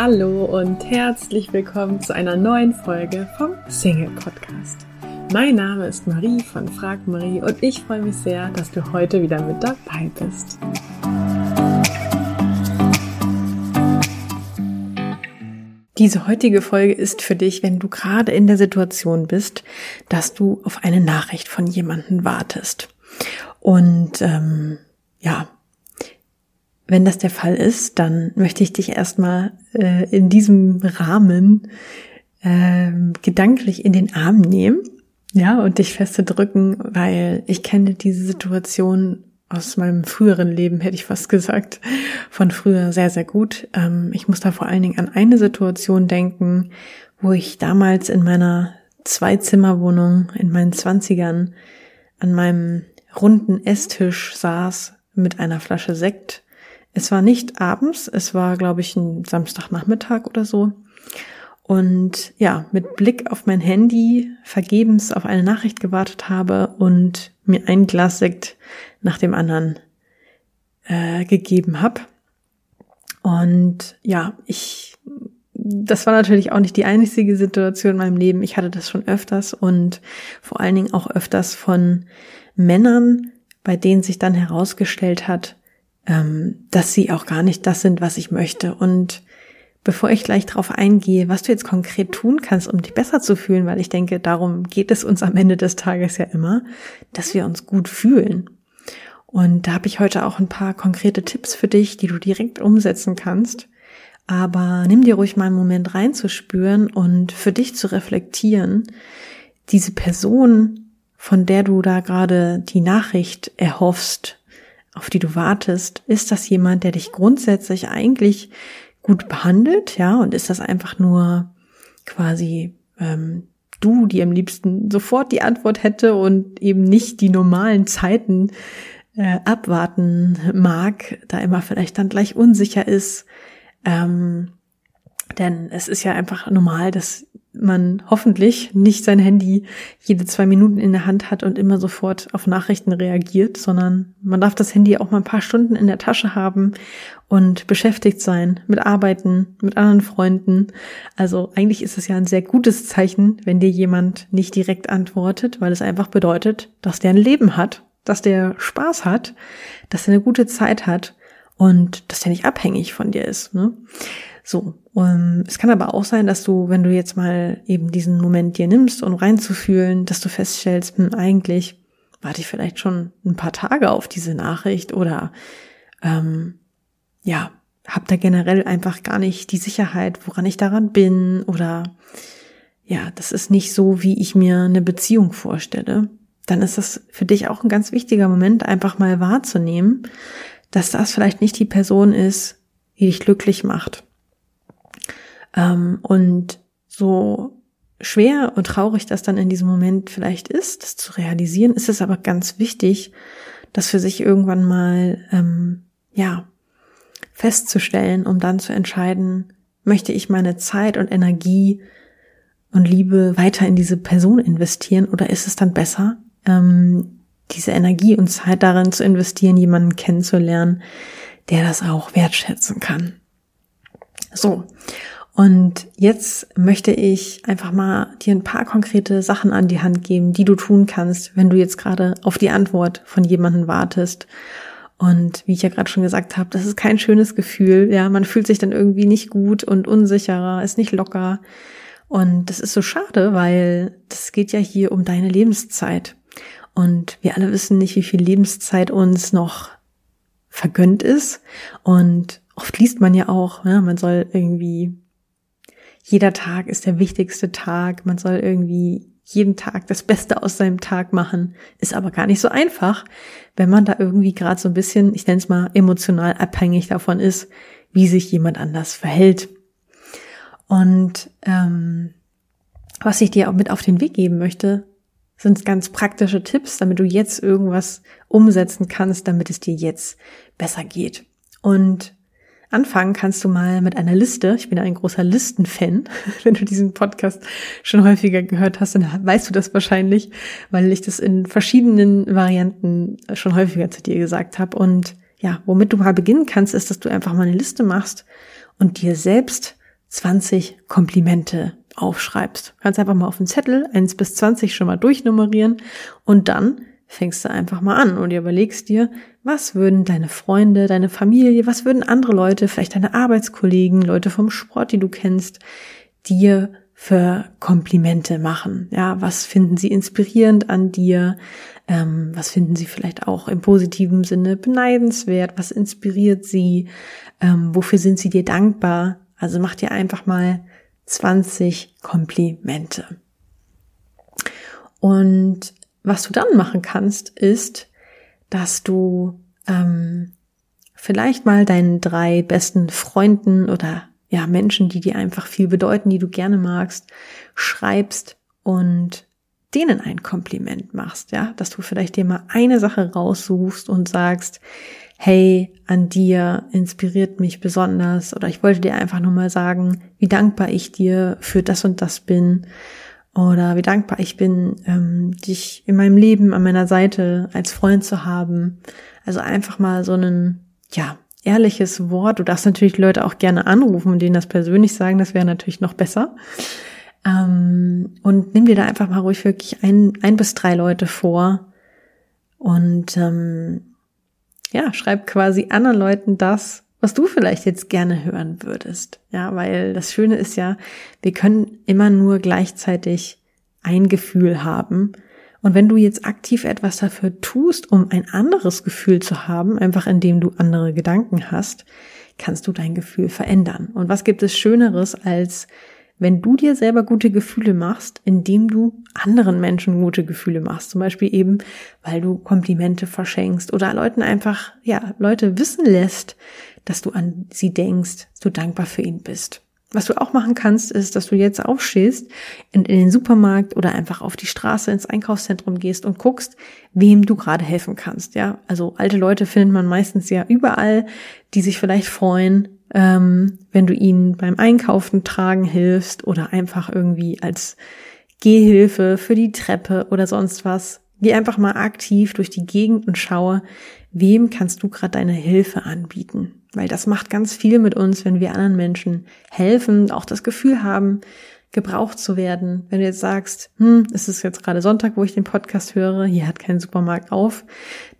Hallo und herzlich willkommen zu einer neuen Folge vom Single Podcast. Mein Name ist Marie von Frag Marie und ich freue mich sehr, dass du heute wieder mit dabei bist. Diese heutige Folge ist für dich, wenn du gerade in der Situation bist, dass du auf eine Nachricht von jemandem wartest. Und ähm, ja, wenn das der Fall ist, dann möchte ich dich erstmal äh, in diesem Rahmen äh, gedanklich in den Arm nehmen, ja, und dich feste drücken, weil ich kenne diese Situation aus meinem früheren Leben, hätte ich fast gesagt, von früher sehr, sehr gut. Ähm, ich muss da vor allen Dingen an eine Situation denken, wo ich damals in meiner Zweizimmerwohnung in meinen Zwanzigern an meinem runden Esstisch saß mit einer Flasche Sekt es war nicht abends, es war, glaube ich, ein Samstagnachmittag oder so. Und ja, mit Blick auf mein Handy vergebens auf eine Nachricht gewartet habe und mir ein Glas Sekt nach dem anderen äh, gegeben habe. Und ja, ich, das war natürlich auch nicht die einzige Situation in meinem Leben. Ich hatte das schon öfters und vor allen Dingen auch öfters von Männern, bei denen sich dann herausgestellt hat, dass sie auch gar nicht das sind, was ich möchte. Und bevor ich gleich darauf eingehe, was du jetzt konkret tun kannst, um dich besser zu fühlen, weil ich denke, darum geht es uns am Ende des Tages ja immer, dass wir uns gut fühlen. Und da habe ich heute auch ein paar konkrete Tipps für dich, die du direkt umsetzen kannst. Aber nimm dir ruhig mal einen Moment reinzuspüren und für dich zu reflektieren, diese Person, von der du da gerade die Nachricht erhoffst, auf die du wartest, ist das jemand, der dich grundsätzlich eigentlich gut behandelt, ja, und ist das einfach nur quasi ähm, du, die am liebsten sofort die Antwort hätte und eben nicht die normalen Zeiten äh, abwarten mag, da immer vielleicht dann gleich unsicher ist. Ähm, denn es ist ja einfach normal, dass man hoffentlich nicht sein Handy jede zwei Minuten in der Hand hat und immer sofort auf Nachrichten reagiert, sondern man darf das Handy auch mal ein paar Stunden in der Tasche haben und beschäftigt sein mit Arbeiten, mit anderen Freunden. Also eigentlich ist es ja ein sehr gutes Zeichen, wenn dir jemand nicht direkt antwortet, weil es einfach bedeutet, dass der ein Leben hat, dass der Spaß hat, dass er eine gute Zeit hat und dass der nicht abhängig von dir ist. Ne? So, um, es kann aber auch sein, dass du, wenn du jetzt mal eben diesen Moment dir nimmst, um reinzufühlen, dass du feststellst, hm, eigentlich warte ich vielleicht schon ein paar Tage auf diese Nachricht oder ähm, ja, hab da generell einfach gar nicht die Sicherheit, woran ich daran bin oder ja, das ist nicht so, wie ich mir eine Beziehung vorstelle, dann ist das für dich auch ein ganz wichtiger Moment, einfach mal wahrzunehmen, dass das vielleicht nicht die Person ist, die dich glücklich macht. ähm, und so schwer und traurig das dann in diesem Moment vielleicht ist, das zu realisieren, ist es aber ganz wichtig, das für sich irgendwann mal, ähm, ja, festzustellen, um dann zu entscheiden, möchte ich meine Zeit und Energie und Liebe weiter in diese Person investieren oder ist es dann besser, ähm, diese Energie und Zeit darin zu investieren, jemanden kennenzulernen, der das auch wertschätzen kann. So. Und jetzt möchte ich einfach mal dir ein paar konkrete Sachen an die Hand geben, die du tun kannst, wenn du jetzt gerade auf die Antwort von jemandem wartest. Und wie ich ja gerade schon gesagt habe, das ist kein schönes Gefühl. Ja, man fühlt sich dann irgendwie nicht gut und unsicherer, ist nicht locker. Und das ist so schade, weil das geht ja hier um deine Lebenszeit. Und wir alle wissen nicht, wie viel Lebenszeit uns noch vergönnt ist. Und oft liest man ja auch, ja, man soll irgendwie jeder Tag ist der wichtigste Tag, man soll irgendwie jeden Tag das Beste aus seinem Tag machen, ist aber gar nicht so einfach, wenn man da irgendwie gerade so ein bisschen, ich nenne es mal, emotional abhängig davon ist, wie sich jemand anders verhält. Und ähm, was ich dir auch mit auf den Weg geben möchte, sind ganz praktische Tipps, damit du jetzt irgendwas umsetzen kannst, damit es dir jetzt besser geht. Und Anfangen kannst du mal mit einer Liste. Ich bin ein großer Listenfan. Wenn du diesen Podcast schon häufiger gehört hast, dann weißt du das wahrscheinlich, weil ich das in verschiedenen Varianten schon häufiger zu dir gesagt habe. Und ja, womit du mal beginnen kannst, ist, dass du einfach mal eine Liste machst und dir selbst 20 Komplimente aufschreibst. Du kannst einfach mal auf den Zettel 1 bis 20 schon mal durchnummerieren und dann fängst du einfach mal an und überlegst dir, was würden deine Freunde, deine Familie, was würden andere Leute, vielleicht deine Arbeitskollegen, Leute vom Sport, die du kennst, dir für Komplimente machen? Ja, was finden sie inspirierend an dir? Ähm, was finden sie vielleicht auch im positiven Sinne beneidenswert? Was inspiriert sie? Ähm, wofür sind sie dir dankbar? Also mach dir einfach mal 20 Komplimente. Und was du dann machen kannst, ist, dass du ähm, vielleicht mal deinen drei besten Freunden oder ja Menschen, die dir einfach viel bedeuten, die du gerne magst, schreibst und denen ein Kompliment machst, ja, dass du vielleicht dir mal eine Sache raussuchst und sagst, hey, an dir inspiriert mich besonders oder ich wollte dir einfach nur mal sagen, wie dankbar ich dir für das und das bin oder wie dankbar ich bin, ähm, dich in meinem Leben an meiner Seite als Freund zu haben. Also einfach mal so ein, ja, ehrliches Wort. Du darfst natürlich Leute auch gerne anrufen und denen das persönlich sagen, das wäre natürlich noch besser. Ähm, und nimm dir da einfach mal ruhig wirklich ein, ein bis drei Leute vor und ähm, ja, schreib quasi anderen Leuten das, was du vielleicht jetzt gerne hören würdest. Ja, weil das Schöne ist ja, wir können immer nur gleichzeitig ein Gefühl haben. Und wenn du jetzt aktiv etwas dafür tust, um ein anderes Gefühl zu haben, einfach indem du andere Gedanken hast, kannst du dein Gefühl verändern. Und was gibt es Schöneres als wenn du dir selber gute Gefühle machst, indem du anderen Menschen gute Gefühle machst. Zum Beispiel eben, weil du Komplimente verschenkst oder Leuten einfach, ja, Leute wissen lässt, dass du an sie denkst, du dankbar für ihn bist. Was du auch machen kannst, ist, dass du jetzt aufstehst, in, in, den Supermarkt oder einfach auf die Straße ins Einkaufszentrum gehst und guckst, wem du gerade helfen kannst. Ja, also alte Leute findet man meistens ja überall, die sich vielleicht freuen, ähm, wenn du ihnen beim Einkaufen tragen hilfst oder einfach irgendwie als Gehhilfe für die Treppe oder sonst was. Geh einfach mal aktiv durch die Gegend und schaue, wem kannst du gerade deine Hilfe anbieten. Weil das macht ganz viel mit uns, wenn wir anderen Menschen helfen, auch das Gefühl haben, gebraucht zu werden. Wenn du jetzt sagst, hm, es ist jetzt gerade Sonntag, wo ich den Podcast höre, hier hat kein Supermarkt auf,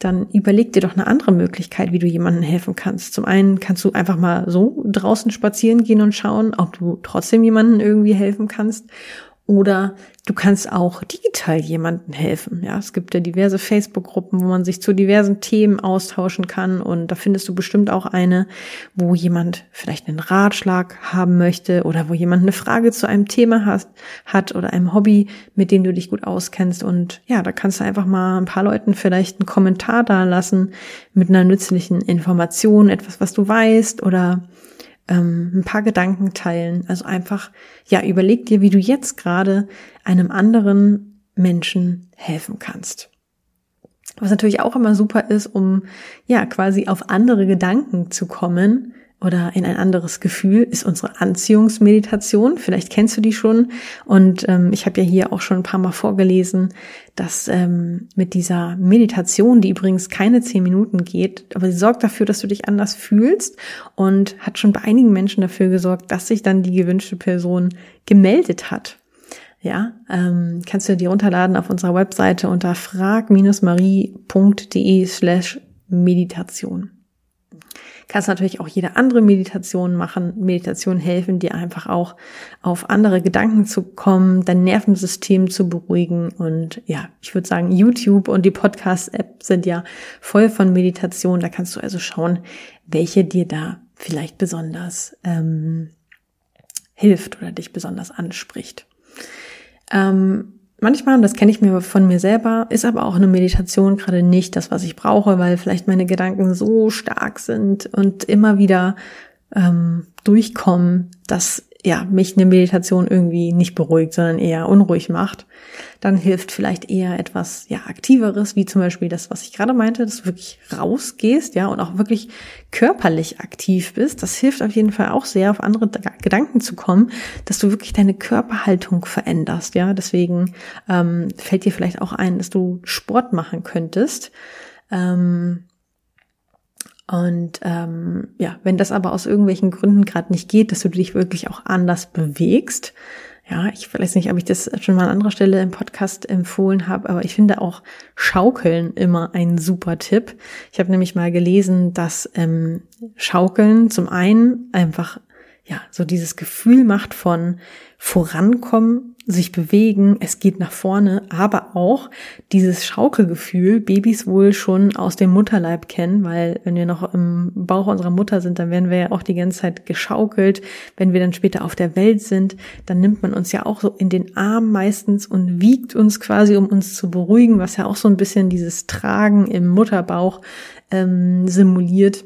dann überleg dir doch eine andere Möglichkeit, wie du jemandem helfen kannst. Zum einen kannst du einfach mal so draußen spazieren gehen und schauen, ob du trotzdem jemandem irgendwie helfen kannst. Oder du kannst auch digital jemandem helfen. Ja, es gibt ja diverse Facebook-Gruppen, wo man sich zu diversen Themen austauschen kann. Und da findest du bestimmt auch eine, wo jemand vielleicht einen Ratschlag haben möchte oder wo jemand eine Frage zu einem Thema hat, hat oder einem Hobby, mit dem du dich gut auskennst. Und ja, da kannst du einfach mal ein paar Leuten vielleicht einen Kommentar da lassen mit einer nützlichen Information, etwas, was du weißt oder ähm, ein paar Gedanken teilen. Also einfach, ja, überleg dir, wie du jetzt gerade einem anderen Menschen helfen kannst. Was natürlich auch immer super ist, um ja quasi auf andere Gedanken zu kommen, oder in ein anderes Gefühl ist unsere Anziehungsmeditation. Vielleicht kennst du die schon. Und ähm, ich habe ja hier auch schon ein paar Mal vorgelesen, dass ähm, mit dieser Meditation, die übrigens keine zehn Minuten geht, aber sie sorgt dafür, dass du dich anders fühlst und hat schon bei einigen Menschen dafür gesorgt, dass sich dann die gewünschte Person gemeldet hat. Ja, ähm, kannst du dir runterladen auf unserer Webseite unter frag-marie.de slash Meditation. Kannst natürlich auch jede andere Meditation machen. Meditation helfen dir einfach auch auf andere Gedanken zu kommen, dein Nervensystem zu beruhigen. Und ja, ich würde sagen, YouTube und die Podcast-App sind ja voll von Meditation. Da kannst du also schauen, welche dir da vielleicht besonders ähm, hilft oder dich besonders anspricht. Ähm, manchmal, und das kenne ich mir von mir selber, ist aber auch eine Meditation gerade nicht das, was ich brauche, weil vielleicht meine Gedanken so stark sind und immer wieder ähm, durchkommen, dass ja, mich eine Meditation irgendwie nicht beruhigt, sondern eher unruhig macht, dann hilft vielleicht eher etwas, ja, aktiveres, wie zum Beispiel das, was ich gerade meinte, dass du wirklich rausgehst, ja, und auch wirklich körperlich aktiv bist. Das hilft auf jeden Fall auch sehr, auf andere Gedanken zu kommen, dass du wirklich deine Körperhaltung veränderst, ja. Deswegen ähm, fällt dir vielleicht auch ein, dass du Sport machen könntest. Ähm, Und ähm, ja, wenn das aber aus irgendwelchen Gründen gerade nicht geht, dass du dich wirklich auch anders bewegst, ja, ich weiß nicht, ob ich das schon mal an anderer Stelle im Podcast empfohlen habe, aber ich finde auch Schaukeln immer ein super Tipp. Ich habe nämlich mal gelesen, dass ähm, Schaukeln zum einen einfach ja so dieses Gefühl macht von vorankommen, sich bewegen, es geht nach vorne, aber auch dieses Schaukelgefühl Babys wohl schon aus dem Mutterleib kennen, weil wenn wir noch im Bauch unserer Mutter sind, dann werden wir ja auch die ganze Zeit geschaukelt. Wenn wir dann später auf der Welt sind, dann nimmt man uns ja auch so in den Arm meistens und wiegt uns quasi, um uns zu beruhigen, was ja auch so ein bisschen dieses Tragen im Mutterbauch ähm, simuliert.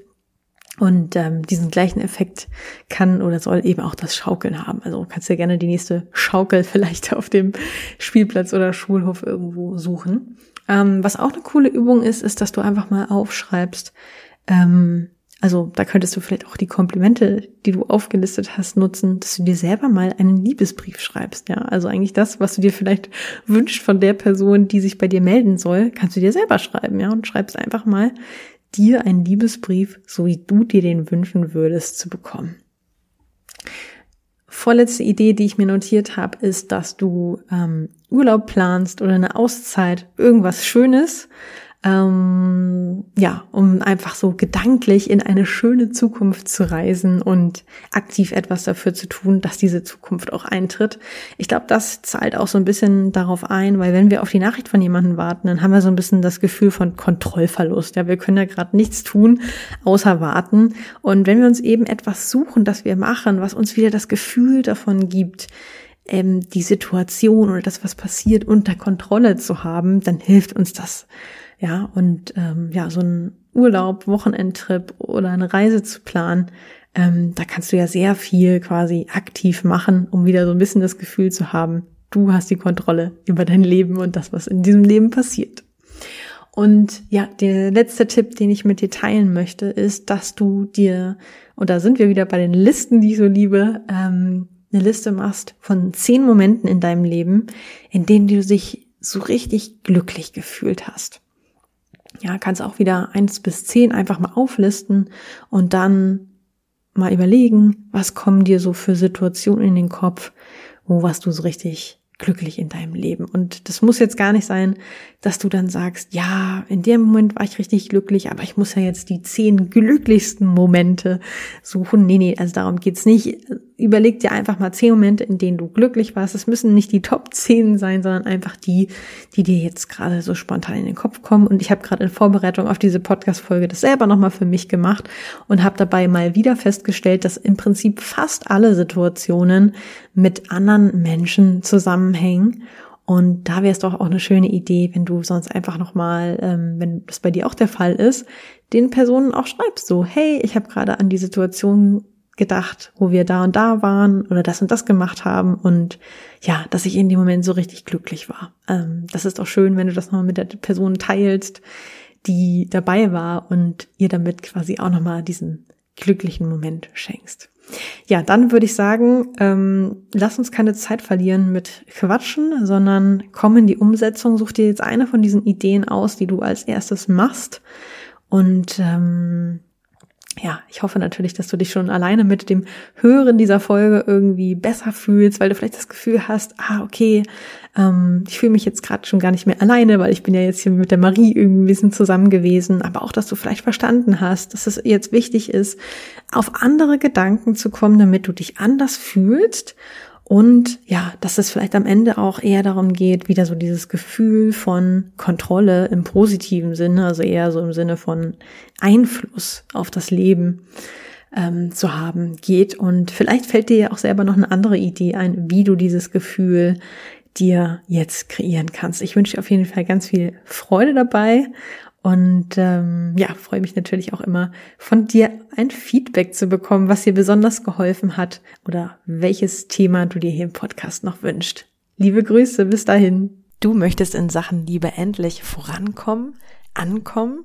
Und ähm, diesen gleichen Effekt kann oder soll eben auch das Schaukeln haben. Also kannst du ja gerne die nächste Schaukel vielleicht auf dem Spielplatz oder Schulhof irgendwo suchen. Ähm, was auch eine coole Übung ist, ist, dass du einfach mal aufschreibst. Ähm, also da könntest du vielleicht auch die Komplimente, die du aufgelistet hast, nutzen, dass du dir selber mal einen Liebesbrief schreibst. Ja, also eigentlich das, was du dir vielleicht wünschst von der Person, die sich bei dir melden soll, kannst du dir selber schreiben. Ja, und schreibst einfach mal dir einen Liebesbrief, so wie du dir den wünschen würdest, zu bekommen. Vorletzte Idee, die ich mir notiert habe, ist, dass du ähm, Urlaub planst oder eine Auszeit, irgendwas Schönes, ähm, ja, um einfach so gedanklich in eine schöne Zukunft zu reisen und aktiv etwas dafür zu tun, dass diese Zukunft auch eintritt. Ich glaube, das zahlt auch so ein bisschen darauf ein, weil wenn wir auf die Nachricht von jemandem warten, dann haben wir so ein bisschen das Gefühl von Kontrollverlust. Ja, wir können ja gerade nichts tun, außer warten. Und wenn wir uns eben etwas suchen, das wir machen, was uns wieder das Gefühl davon gibt, ähm, die Situation oder das, was passiert, unter Kontrolle zu haben, dann hilft uns das ja, und ähm, ja, so ein Urlaub, Wochenendtrip oder eine Reise zu planen, ähm, da kannst du ja sehr viel quasi aktiv machen, um wieder so ein bisschen das Gefühl zu haben, du hast die Kontrolle über dein Leben und das, was in diesem Leben passiert. Und ja, der letzte Tipp, den ich mit dir teilen möchte, ist, dass du dir, und da sind wir wieder bei den Listen, die ich so liebe, ähm, eine Liste machst von zehn Momenten in deinem Leben, in denen du dich so richtig glücklich gefühlt hast. Ja, kannst auch wieder eins bis zehn einfach mal auflisten und dann mal überlegen, was kommen dir so für Situationen in den Kopf, wo was du so richtig glücklich in deinem Leben. Und das muss jetzt gar nicht sein, dass du dann sagst, ja, in dem Moment war ich richtig glücklich, aber ich muss ja jetzt die zehn glücklichsten Momente suchen. Nee, nee, also darum geht's nicht. Überleg dir einfach mal zehn Momente, in denen du glücklich warst. Es müssen nicht die Top zehn sein, sondern einfach die, die dir jetzt gerade so spontan in den Kopf kommen. Und ich habe gerade in Vorbereitung auf diese Podcast-Folge das selber nochmal für mich gemacht und habe dabei mal wieder festgestellt, dass im Prinzip fast alle Situationen mit anderen Menschen zusammenhängen. Und da wäre es doch auch eine schöne Idee, wenn du sonst einfach nochmal, ähm, wenn das bei dir auch der Fall ist, den Personen auch schreibst so, hey, ich habe gerade an die Situation gedacht, wo wir da und da waren oder das und das gemacht haben und ja, dass ich in dem Moment so richtig glücklich war. Ähm, das ist auch schön, wenn du das nochmal mit der Person teilst, die dabei war und ihr damit quasi auch nochmal diesen glücklichen Moment schenkst. Ja, dann würde ich sagen, ähm, lass uns keine Zeit verlieren mit Quatschen, sondern komm in die Umsetzung. Such dir jetzt eine von diesen Ideen aus, die du als erstes machst. Und ähm, ja, ich hoffe natürlich, dass du dich schon alleine mit dem Hören dieser Folge irgendwie besser fühlst, weil du vielleicht das Gefühl hast, ah, okay, ähm, ich fühle mich jetzt gerade schon gar nicht mehr alleine, weil ich bin ja jetzt hier mit der Marie irgendwie ein bisschen zusammen gewesen, aber auch, dass du vielleicht verstanden hast, dass es jetzt wichtig ist, auf andere Gedanken zu kommen, damit du dich anders fühlst und ja, dass es vielleicht am Ende auch eher darum geht, wieder so dieses Gefühl von Kontrolle im positiven Sinne, also eher so im Sinne von Einfluss auf das Leben ähm, zu haben geht. Und vielleicht fällt dir ja auch selber noch eine andere Idee ein, wie du dieses Gefühl dir jetzt kreieren kannst. Ich wünsche dir auf jeden Fall ganz viel Freude dabei und ähm, ja, freue mich natürlich auch immer von dir ein Feedback zu bekommen, was dir besonders geholfen hat oder welches Thema du dir hier im Podcast noch wünscht. Liebe Grüße, bis dahin. Du möchtest in Sachen Liebe endlich vorankommen, ankommen